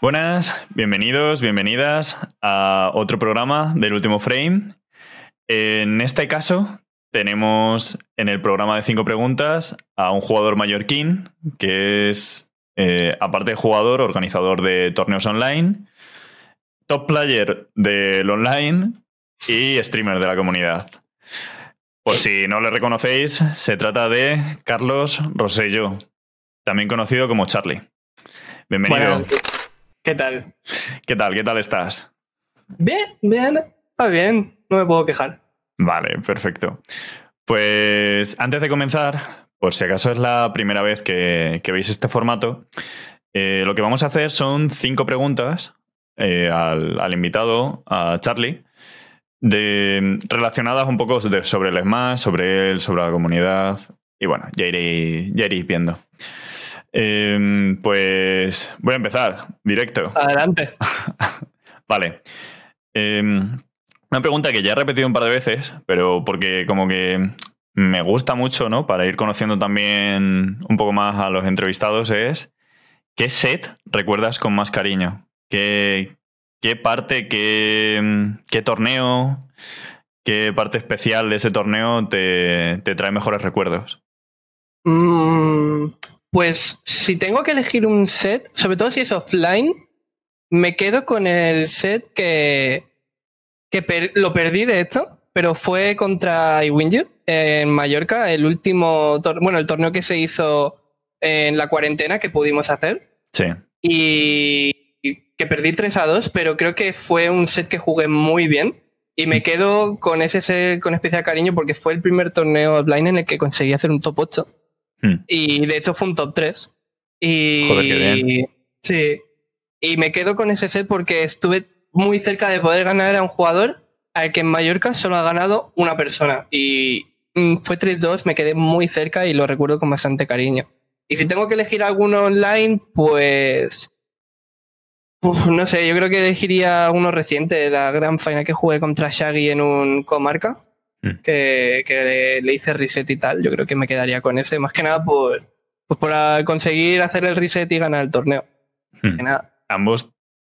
Buenas, bienvenidos, bienvenidas a otro programa del último frame. En este caso, tenemos en el programa de cinco preguntas a un jugador mallorquín que es, eh, aparte de jugador, organizador de torneos online, top player del online y streamer de la comunidad. Por si no le reconocéis, se trata de Carlos Rosello, también conocido como Charlie. Bienvenido. ¿Qué tal? ¿Qué tal? ¿Qué tal estás? Bien, bien, está bien, no me puedo quejar. Vale, perfecto. Pues antes de comenzar, por si acaso es la primera vez que, que veis este formato, eh, lo que vamos a hacer son cinco preguntas eh, al, al, invitado, a Charlie, de, relacionadas un poco de, sobre el Smash, sobre él, sobre la comunidad. Y bueno, ya iréis, ya iréis viendo. Eh, pues voy a empezar, directo. Adelante. vale. Eh, una pregunta que ya he repetido un par de veces, pero porque como que me gusta mucho, ¿no? Para ir conociendo también un poco más a los entrevistados es, ¿qué set recuerdas con más cariño? ¿Qué, qué parte, qué, qué, torneo, qué parte especial de ese torneo te, te trae mejores recuerdos? Mm, pues si tengo que elegir un set, sobre todo si es offline, me quedo con el set que, que per lo perdí de hecho, pero fue contra Iwinju en Mallorca, el último, bueno, el torneo que se hizo en la cuarentena que pudimos hacer. Sí. Y que perdí 3 a 2, pero creo que fue un set que jugué muy bien. Y me quedo con ese set con especial cariño porque fue el primer torneo offline en el que conseguí hacer un top 8. Hmm. Y de hecho fue un top 3. Y, Joder, qué bien. Sí. Y me quedo con ese set porque estuve muy cerca de poder ganar a un jugador al que en Mallorca solo ha ganado una persona. Y mm, fue 3-2, me quedé muy cerca y lo recuerdo con bastante cariño. Y si tengo que elegir alguno online, pues. Uf, no sé, yo creo que elegiría uno reciente, la gran final que jugué contra Shaggy en un comarca. Que, que le, le hice reset y tal. Yo creo que me quedaría con ese, más que nada por, pues por conseguir hacer el reset y ganar el torneo. Hmm. Que nada. Ambos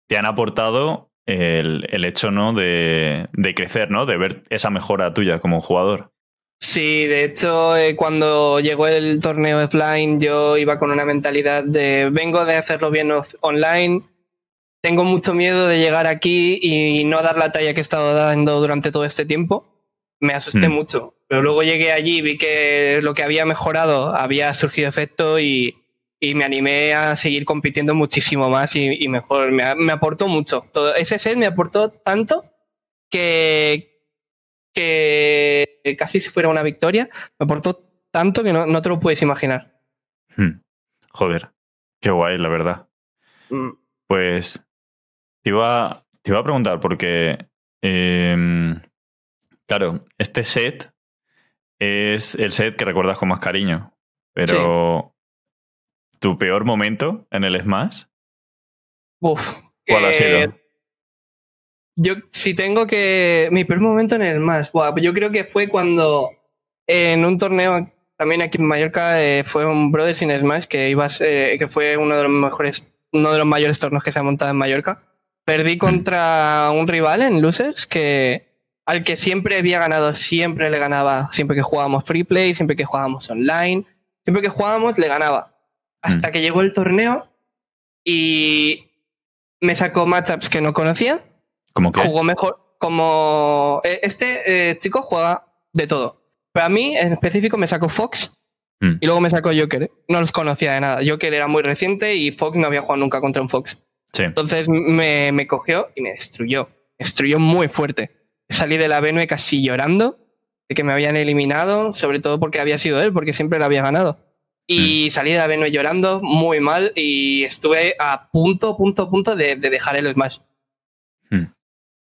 te han aportado el, el hecho, ¿no? De, de, crecer, ¿no? De ver esa mejora tuya como jugador. Sí, de hecho, eh, cuando llegó el torneo offline, yo iba con una mentalidad de vengo de hacerlo bien online, tengo mucho miedo de llegar aquí y no dar la talla que he estado dando durante todo este tiempo. Me asusté Mm. mucho, pero luego llegué allí, vi que lo que había mejorado había surgido efecto y, y me animé a seguir compitiendo muchísimo más y, y mejor. Me, me, aportó mucho. Todo, ese set me aportó tanto que, que casi si fuera una victoria, me aportó tanto que no, no te lo puedes imaginar. Hmm. Joder, qué guay, la verdad. Mm. Pues te iba, te iba a preguntar porque, eh, claro, este set es el set que recuerdas con más cariño, pero sí. tu peor momento en el Smash, Uf, ¿cuál eh, ha sido? Yo, si tengo que. Mi peor momento en el Smash, buah, yo creo que fue cuando en un torneo también aquí en Mallorca eh, fue un Brothers in Smash que iba a ser, que fue uno de los mejores, uno de los mayores torneos que se ha montado en Mallorca. Perdí contra un rival en Losers que al que siempre había ganado, siempre le ganaba, siempre que jugábamos free play, siempre que jugábamos online, siempre que jugábamos le ganaba. Hasta Mm. que llegó el torneo y me sacó matchups que no conocía. ¿Cómo que? Jugó mejor. Como. eh, Este eh, chico juega de todo. Pero a mí, en específico, me sacó Fox Mm. y luego me sacó Joker. No los conocía de nada. Joker era muy reciente y Fox no había jugado nunca contra un Fox. Sí. Entonces me, me cogió y me destruyó. Me destruyó muy fuerte. Salí de la BNB casi llorando de que me habían eliminado, sobre todo porque había sido él, porque siempre lo había ganado. Y salí de la BNB llorando muy mal y estuve a punto, punto, punto de, de dejar el Smash. Hmm.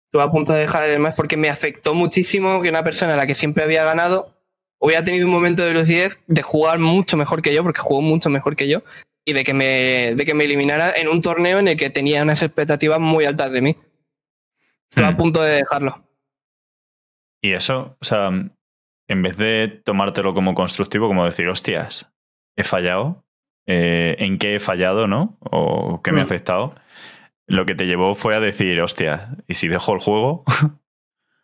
Estuve a punto de dejar el Smash porque me afectó muchísimo que una persona a la que siempre había ganado hubiera tenido un momento de lucidez de jugar mucho mejor que yo, porque jugó mucho mejor que yo, y de que me, de que me eliminara en un torneo en el que tenía unas expectativas muy altas de mí. Estuve Hmm. a punto de dejarlo. Y eso, o sea, en vez de tomártelo como constructivo, como decir, hostias, he fallado, eh, en qué he fallado, ¿no? O qué me ha Mm. afectado. lo que te llevó fue a decir, hostia, ¿y si dejo el juego?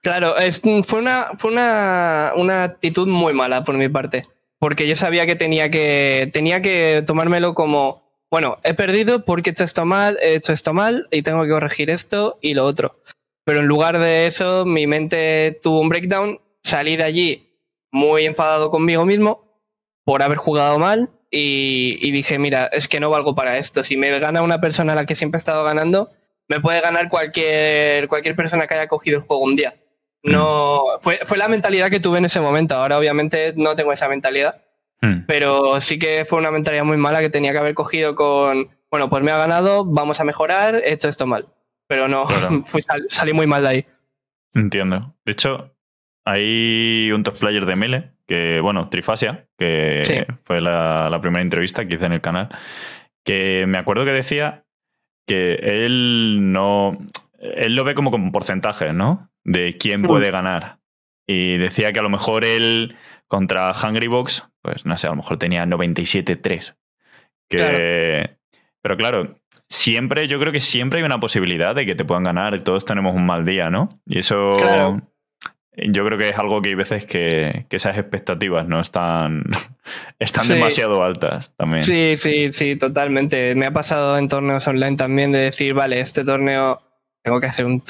Claro, es, fue, una, fue una, una actitud muy mala por mi parte. Porque yo sabía que tenía que, tenía que tomármelo como, bueno, he perdido porque he hecho esto mal, he hecho esto mal y tengo que corregir esto y lo otro. Pero en lugar de eso, mi mente tuvo un breakdown, salí de allí muy enfadado conmigo mismo por haber jugado mal y, y, dije, mira, es que no valgo para esto. Si me gana una persona a la que siempre he estado ganando, me puede ganar cualquier, cualquier persona que haya cogido el juego un día. No, fue, fue la mentalidad que tuve en ese momento. Ahora obviamente no tengo esa mentalidad. Hmm. Pero sí que fue una mentalidad muy mala que tenía que haber cogido con, bueno, pues me ha ganado, vamos a mejorar, he hecho esto mal. Pero no, fui, salí muy mal de ahí. Entiendo. De hecho, hay un top player de Mele, que, bueno, Trifasia, que fue la, la, primera entrevista que hice en el canal, que me acuerdo que decía que él no. Él lo ve como con porcentajes, ¿no? de quién mm. puede ganar. Y decía que a lo mejor él contra Hungry Box, pues no sé, a lo mejor tenía 97-3. Que... Pero claro, siempre, yo creo que siempre hay una posibilidad de que te puedan ganar. Todos tenemos un mal día, ¿no? Y eso yo creo que es algo que hay veces que, esas expectativas no están, están demasiado altas también. Sí, sí, sí, totalmente. Me ha pasado en torneos online también de decir, vale, este torneo tengo que hacer un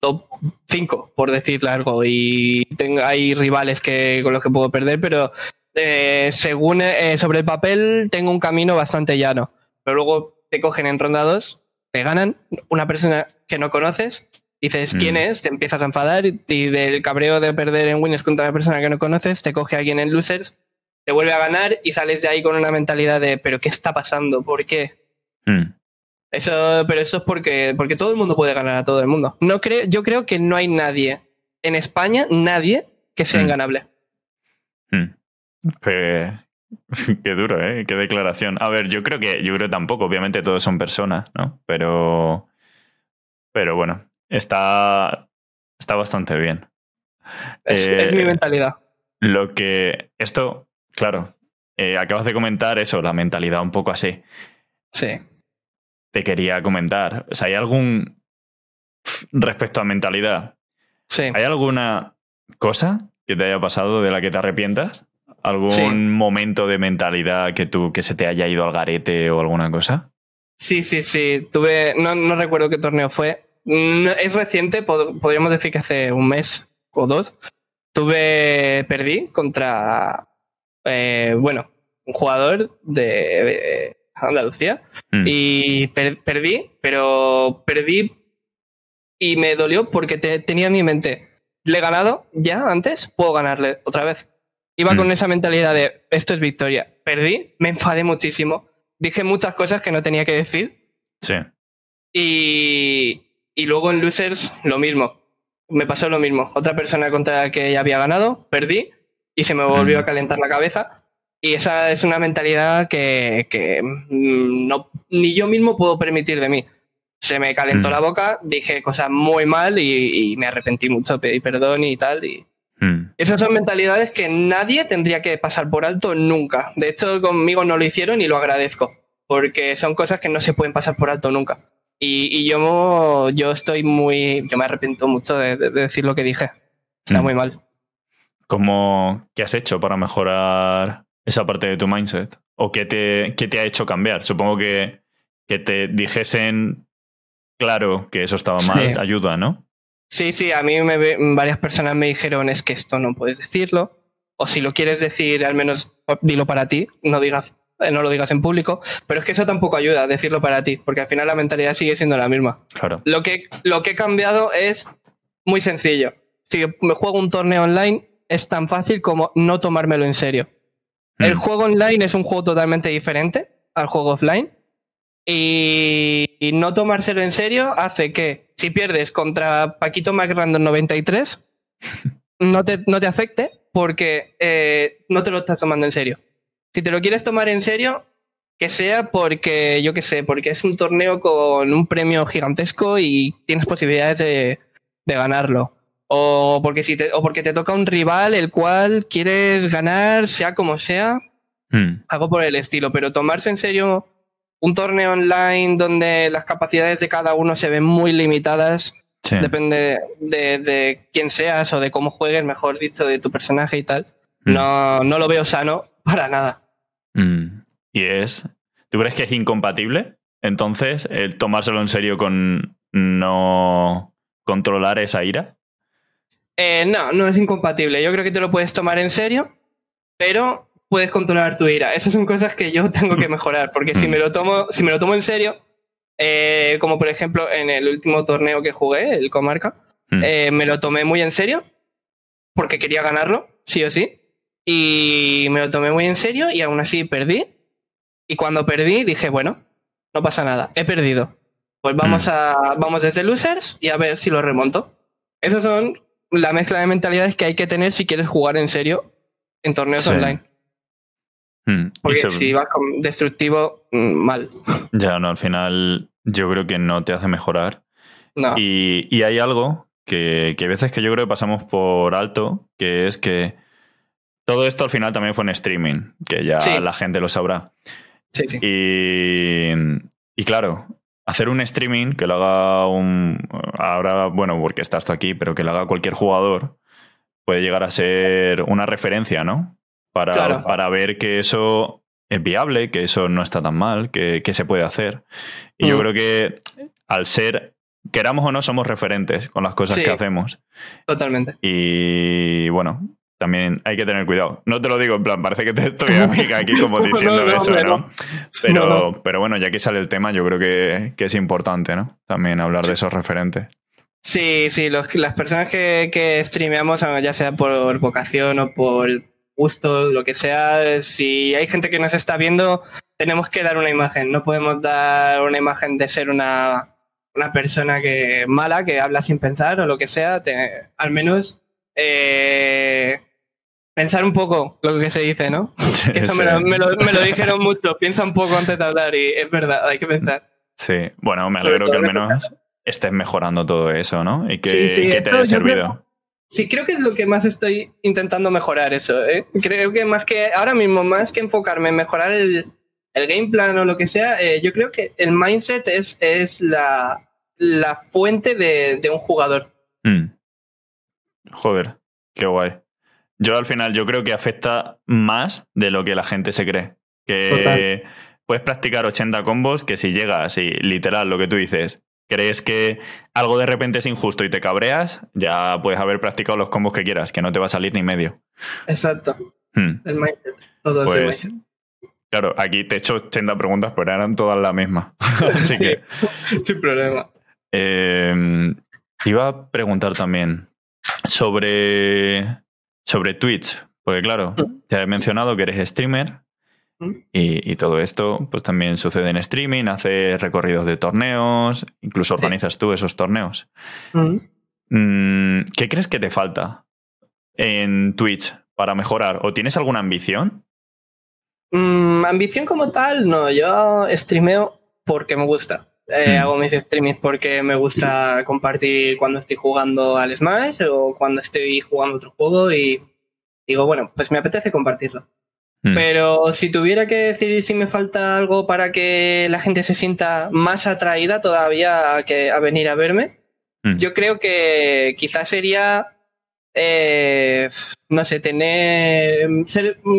top 5, por decirle algo. Y tengo, hay rivales que, con los que puedo perder, pero eh, según eh, sobre el papel tengo un camino bastante llano. Pero luego te cogen en ronda 2, te ganan una persona que no conoces, dices quién mm. es, te empiezas a enfadar y del cabreo de perder en winners contra una persona que no conoces, te coge alguien en losers, te vuelve a ganar y sales de ahí con una mentalidad de pero ¿qué está pasando? ¿Por qué? Mm. Eso, pero eso es porque, porque todo el mundo puede ganar a todo el mundo. No creo, yo creo que no hay nadie en España, nadie que sea mm. inganable. Mm. Qué, duro, ¿eh? Qué declaración. A ver, yo creo que, yo creo tampoco, obviamente todos son personas, ¿no? Pero, pero bueno, está, está bastante bien. Es, mi eh, mentalidad. Lo que, esto, claro, eh, acabas de comentar eso, la mentalidad un poco así. Sí te quería comentar. O sea, ¿hay algún. respecto a mentalidad? Sí. ¿Hay alguna cosa que te haya pasado de la que te arrepientas? ¿Algún momento de mentalidad que tú que se te haya ido al garete o alguna cosa? Sí, sí, sí. Tuve. No, no recuerdo qué torneo fue. es reciente, podríamos decir que hace un mes o dos. Tuve. Perdí contra. Eh, bueno, un jugador de Andalucía. Mm. Y perdí, pero perdí y me dolió porque tenía en mi mente, le he ganado ya antes, puedo ganarle otra vez. Iba con mm. esa mentalidad de, esto es victoria. Perdí, me enfadé muchísimo. Dije muchas cosas que no tenía que decir. Sí. Y, y luego en Losers lo mismo. Me pasó lo mismo. Otra persona contra la que ya había ganado, perdí y se me volvió mm. a calentar la cabeza. Y esa es una mentalidad que, mm, no, ni yo mismo puedo permitir de mí. Se me calentó mm. la boca, dije cosas muy mal y, me arrepentí mucho, pedí perdón y tal. Y mm. Esas son mentalidades que nadie tendría que pasar por alto nunca. De hecho, conmigo no lo hicieron y lo agradezco, porque son cosas que no se pueden pasar por alto nunca. Y, yo, yo estoy muy. Yo me arrepiento mucho de, decir lo que dije. Está muy mal. ¿Cómo, ¿Qué has hecho para mejorar esa parte de tu mindset? ¿O qué te, qué te ha hecho cambiar? Supongo que, que te dijesen claro que eso estaba mal, ayuda, ¿no? Sí, sí, a mí me, varias personas me dijeron es que esto no puedes decirlo, o si lo quieres decir, al menos dilo para ti, no digas eh, no lo digas en público, pero es que eso tampoco ayuda, decirlo para ti, porque al final la mentalidad sigue siendo la misma. Claro. Lo que, lo que he cambiado es muy sencillo. Si me juego un torneo online, es tan fácil como no tomármelo en serio. El mm. juego online es un juego totalmente diferente al juego offline. Y, no tomárselo en serio hace que si pierdes contra Paquito Random 93, no te, no te afecte porque eh, no te lo estás tomando en serio. Si te lo quieres tomar en serio, que sea porque, yo qué sé, porque es un torneo con un premio gigantesco y tienes posibilidades de, de ganarlo o porque, si te, o porque te toca un rival el cual quieres ganar, sea como sea, hmm. algo por el estilo, pero tomarse en serio un torneo online donde las capacidades de cada uno se ven muy limitadas. Depende de, quién seas o de cómo juegues, mejor dicho, de tu personaje y tal. Mm. No, no lo veo sano para nada. Mm. Y es. ¿Tú crees que es incompatible? Entonces, el tomárselo en serio con no controlar esa ira. Eh, no, no es incompatible. Yo creo que te lo puedes tomar en serio, pero puedes controlar tu ira. Esas son cosas que yo tengo que mejorar, porque si me lo tomo, si me lo tomo en serio, eh, como por ejemplo en el último torneo que jugué, el Comarca, mm. eh, me lo tomé muy en serio, porque quería ganarlo, sí o sí, y me lo tomé muy en serio y aún así perdí. Y cuando perdí dije, bueno, no pasa nada, he perdido. Pues vamos mm. a vamos desde losers y a ver si lo remonto. Esas son la mezcla de mentalidades que hay que tener si quieres jugar en serio en torneos online. Mm. Porque si vas con destructivo, mm, mal. Ya, no, al final yo creo que no te hace mejorar. Y, hay algo que, que a veces que yo creo que pasamos por alto, que es que todo esto al final también fue en streaming, que ya la gente lo sabrá. Sí, sí. Y, y claro, hacer un streaming que lo haga un. Ahora, bueno, porque estás tú aquí, pero que lo haga cualquier jugador, puede llegar a ser una referencia, ¿no? Para, para ver que eso es viable, que eso no está tan mal, que, se puede hacer. Y yo mm. creo que al ser, queramos o no, somos referentes con las cosas que hacemos. Totalmente. Y bueno, también hay que tener cuidado. No te lo digo en plan, parece que te estoy aquí como diciendo eso, ¿no? Pero, pero bueno, ya que sale el tema, yo creo que, es importante, ¿no? También hablar de esos referentes. Sí, sí, los, las personas que, que streameamos, ya sea por vocación o por gusto, lo que sea, si hay gente que nos está viendo, tenemos que dar una imagen. No podemos dar una imagen de ser una, una persona que mala, que habla sin pensar o lo que sea. al menos eh, pensar un poco lo que se dice, ¿no? Eso me, lo, dijeron mucho, piensa un poco antes de hablar y es verdad, hay que pensar. Sí, bueno, me alegro que al menos estés mejorando todo eso, ¿no? Y que, te haya servido. Sí, creo que es lo que más estoy intentando mejorar eso. ¿eh? Creo que más que ahora mismo, más que enfocarme en mejorar el, game plan o lo que sea, eh, yo creo que el mindset es, es la, fuente de, un jugador. Mm. Joder, qué guay. Yo al final yo creo que afecta más de lo que la gente se cree. Que puedes practicar 80 combos que si llegas y literal lo que tú dices, crees que algo de repente es injusto y te cabreas, ya puedes haber practicado los combos que quieras, que no te va a salir ni medio. Exacto. Hmm. El mindset. Todo pues, Claro, aquí te he hecho 80 preguntas, pero eran todas las mismas. Así que. Sin problema. Eh, iba a preguntar también sobre sobre Twitch, porque claro, te he mencionado que eres streamer y, todo esto pues también sucede en streaming, haces recorridos de torneos, incluso organizas tú esos torneos. Mm, ¿Qué crees que te falta en Twitch para mejorar? ¿O tienes alguna ambición? Mm, ambición como tal, no, yo streameo porque me gusta. Eh, mm. Hago mis streamings porque me gusta compartir cuando estoy jugando al Smash o cuando estoy jugando otro juego y digo, bueno, pues me apetece compartirlo. Mm. Pero si tuviera que decir si me falta algo para que la gente se sienta más atraída todavía a, que, a venir a verme, mm. yo creo que quizás sería, eh, no sé, tener,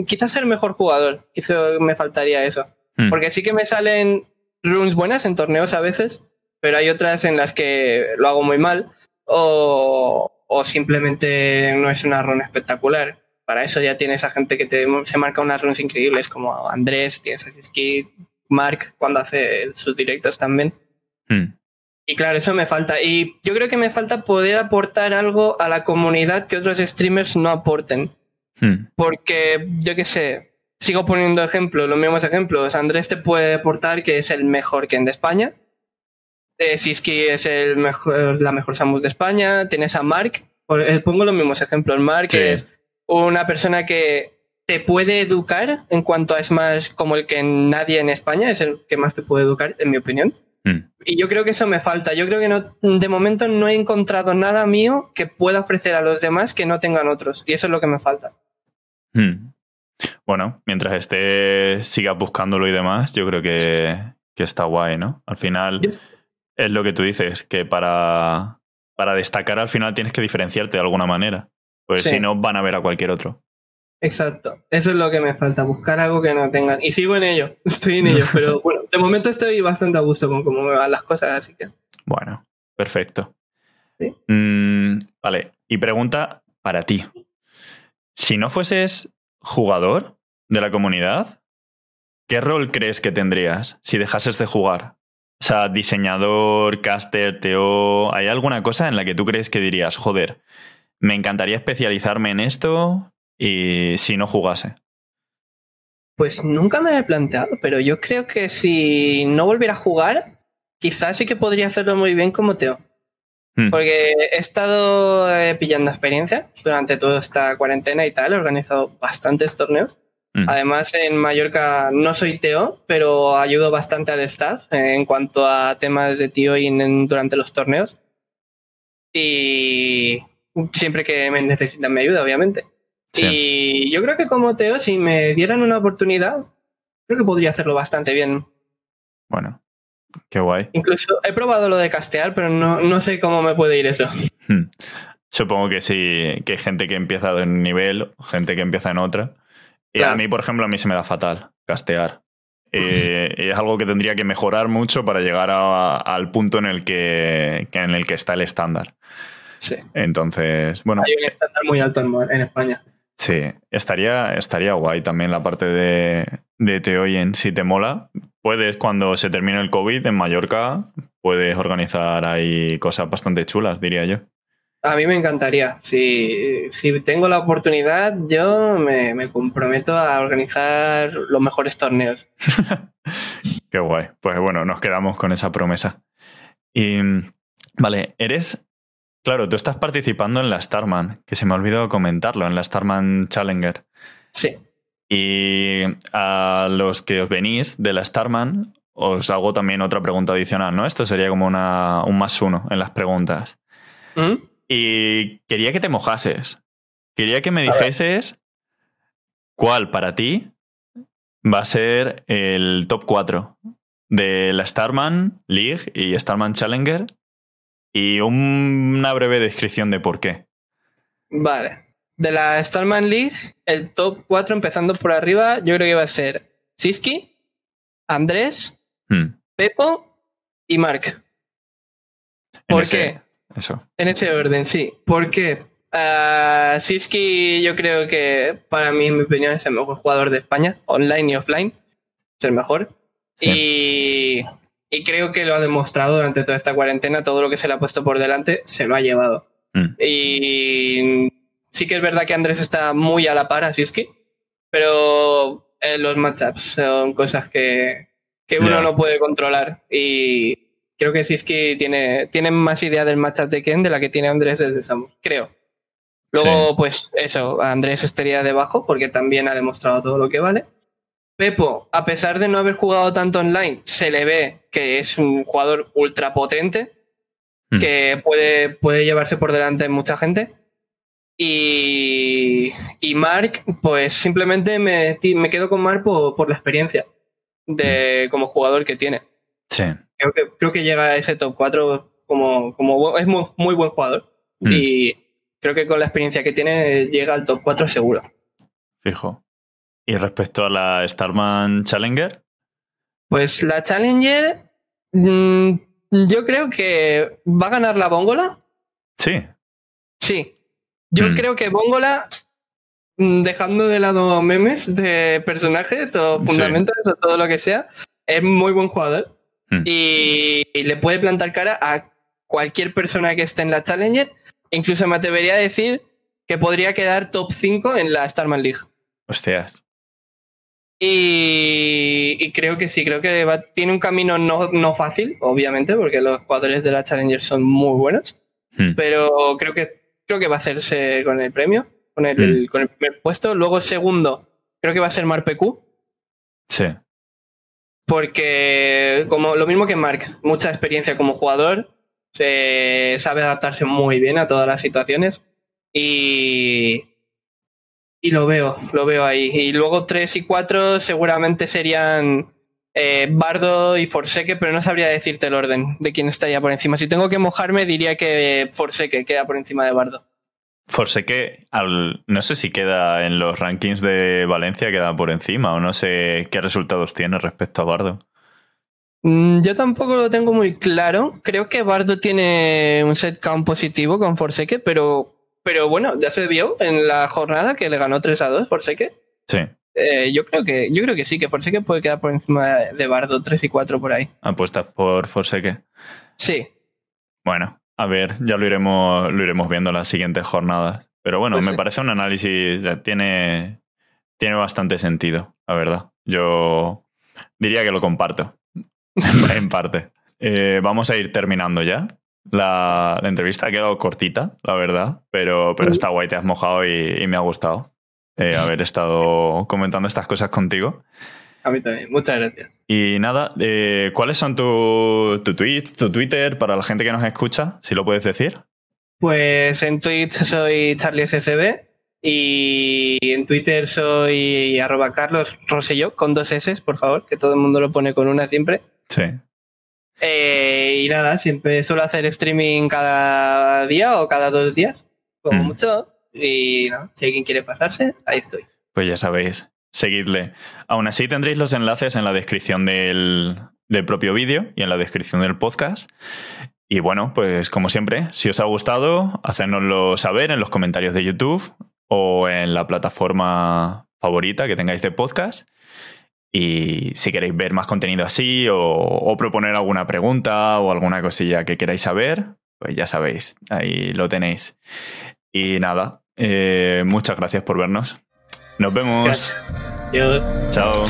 quizás ser mejor jugador. Quizás me faltaría eso. Porque sí que me salen runes buenas en torneos a veces, pero hay otras en las que lo hago muy mal o, simplemente no es una run espectacular. Para eso ya tienes a gente que te, se marca unas runs increíbles como Andrés, tienes a Kid, Mark cuando hace sus directos también. Hmm. Y claro, eso me falta. Y yo creo que me falta poder aportar algo a la comunidad que otros streamers no aporten. Hmm. Porque, yo qué sé, sigo poniendo ejemplos, los mismos ejemplos. Andrés te puede aportar que es el mejor Ken de España. Eh, Siski es el mejor, la mejor Samus de España. Tienes a Mark. Eh, pongo los mismos ejemplos. Mark es una persona que te puede educar en cuanto a Smash como el que nadie en España es el que más te puede educar, en mi opinión. Mm. Y yo creo que eso me falta. Yo creo que no, de momento no he encontrado nada mío que pueda ofrecer a los demás que no tengan otros. Y eso es lo que me falta. Mm. Bueno, mientras esté sigas buscándolo y demás, yo creo que, que está guay, ¿no? Al final es lo que tú dices, que para, para destacar al final tienes que diferenciarte de alguna manera. Pues si no, van a ver a cualquier otro. Exacto, eso es lo que me falta, buscar algo que no tengan. Y sigo en ello, estoy en ello, pero bueno, de momento estoy bastante a gusto con cómo me van las cosas, así que. Bueno, perfecto. Mm, vale, y pregunta para ti. Si no fueses jugador de la comunidad, ¿qué rol crees que tendrías si dejases de jugar? O sea, diseñador, caster, TO, ¿hay alguna cosa en la que tú crees que dirías, joder, me encantaría especializarme en esto y si no jugase? Pues nunca me lo he planteado, pero yo creo que si no volviera a jugar, quizás sí que podría hacerlo muy bien como Teo. Hmm. Porque he estado eh, pillando experiencia durante toda esta cuarentena y tal, he organizado bastantes torneos. Hmm. Además, en Mallorca no soy Teo, pero ayudo bastante al staff en cuanto a temas de tío y durante los torneos. Y siempre que me necesitan me ayuda, obviamente. Y yo creo que como Teo, si me dieran una oportunidad, creo que podría hacerlo bastante bien. Bueno, qué guay. Incluso he probado lo de castear, pero no, no sé cómo me puede ir eso. Hmm. Supongo que sí, que hay gente que empieza de un nivel, gente que empieza en otra. Y a mí, por ejemplo, a mí se me da fatal castear. Eh, y es algo que tendría que mejorar mucho para llegar al punto en el que, en el que está el estándar. Sí. Entonces, bueno. Hay un estándar muy alto en España. Sí, estaría, estaría guay también la parte de, de Te Oyen. Si te mola, puedes, cuando se termine el COVID en Mallorca, puedes organizar ahí cosas bastante chulas, diría yo. A mí me encantaría. Si, si tengo la oportunidad, yo me, me, comprometo a organizar los mejores torneos. Qué guay. Pues bueno, nos quedamos con esa promesa. Y vale, eres Claro, tú estás participando en la Starman, que se me ha olvidado comentarlo, en la Starman Challenger. Sí. Y a los que os venís de la Starman, os hago también otra pregunta adicional, ¿no? Esto sería como una, un más uno en las preguntas. ¿Mm? Y quería que te mojases. Quería que me dijeses cuál para ti va a ser el top 4 de la Starman League y Starman Challenger y una breve descripción de por qué. Vale. De la Starman League, el top 4 empezando por arriba, yo creo que va a ser Siski, Andrés, hmm. Pepo y Mark. ¿Por qué? Eso. En ese orden, sí. ¿Por qué? Uh, Siski, yo creo que para mí, en mi opinión, es el mejor jugador de España, online y offline. Es el mejor. Y y creo que lo ha demostrado durante toda esta cuarentena, todo lo que se le ha puesto por delante se lo ha llevado. Mm. Y sí que es verdad que Andrés está muy a la par a Siski, pero eh, los matchups son cosas que, que uno no puede controlar. Y creo que Siski tiene, tiene más idea del matchup de Ken de la que tiene Andrés desde Samus, creo. Luego, pues eso, Andrés estaría debajo porque también ha demostrado todo lo que vale. Pepo, a pesar de no haber jugado tanto online, se le ve que es un jugador ultra potente, hmm. que puede, puede llevarse por delante mucha gente. Y, y Mark, pues simplemente me, me quedo con Mark por, la experiencia de, como jugador que tiene. Sí. Creo que, creo que llega a ese top 4 como, como es muy, muy buen jugador. Hmm. Y creo que con la experiencia que tiene llega al top 4 seguro. Fijo. ¿Y respecto a la Starman Challenger? Pues la Challenger, mm, yo creo que va a ganar la Bóngola. Sí. Sí. Yo mm. creo que Bóngola, mm, dejando de lado memes de personajes o fundamentos o todo lo que sea, es muy buen jugador. Y, le puede plantar cara a cualquier persona que esté en la Challenger. Incluso me atrevería a decir que podría quedar top 5 en la Starman League. Hostias. Y, creo que sí, creo que tiene un camino no, fácil, obviamente, porque los jugadores de la Challenger son muy buenos. Hmm. Pero creo que, creo que va a hacerse con el premio, con el, hmm. con el primer puesto. Luego, segundo, creo que va a ser Mark PQ. Sí. Porque, como lo mismo que Mark, mucha experiencia como jugador, se sabe adaptarse muy bien a todas las situaciones. Y, y lo veo, lo veo ahí. Y luego 3 y 4 seguramente serían eh, Bardo y Forseque, pero no sabría decirte el orden de quién estaría por encima. Si tengo que mojarme, diría que Forseque queda por encima de Bardo. Forseque, al, no sé si queda en los rankings de Valencia, queda por encima, o no sé qué resultados tiene respecto a Bardo. Mm, yo tampoco lo tengo muy claro. Creo que Bardo tiene un set count positivo con Forseque, pero, pero bueno, ya se vio en la jornada que le ganó 3 a 2 Forseque. Sí. Eh, yo creo que yo creo que sí, que Forseque puede quedar por encima de Bardo 3 y 4 por ahí. ¿Apuestas por Forseque? Sí. Bueno, a ver, ya lo iremos, lo iremos viendo en las siguientes jornadas. Pero bueno, Pues me sí. parece un análisis, ya tiene, tiene bastante sentido, la verdad. Yo diría que lo comparto, en parte. Eh, vamos a ir terminando ya. La, la entrevista ha quedado cortita, la verdad, pero, pero está guay, te has mojado y, y me ha gustado eh, haber estado comentando estas cosas contigo. A mí también. Muchas gracias. Y nada, eh, ¿cuáles son tus tu tweets, tu Twitter para la gente que nos escucha? Si lo puedes decir. Pues en Twitch soy CharlieSSB y en Twitter soy arroba Carlos Rosselló con dos S, por favor, que todo el mundo lo pone con una siempre. Sí. Eh, y nada, siempre suelo hacer streaming cada día o cada dos días, como Mm. mucho. Y nada, si alguien quiere pasarse, ahí estoy. Pues ya sabéis, seguidle. Aún así tendréis los enlaces en la descripción del, del propio vídeo y en la descripción del podcast. Y bueno, pues como siempre, si os ha gustado, hacérnoslo saber en los comentarios de YouTube o en la plataforma favorita que tengáis de podcast. Y si queréis ver más contenido así o, o proponer alguna pregunta o alguna cosilla que queráis saber, pues ya sabéis, ahí lo tenéis. Y nada, eh, muchas gracias por vernos. Nos vemos. Chao.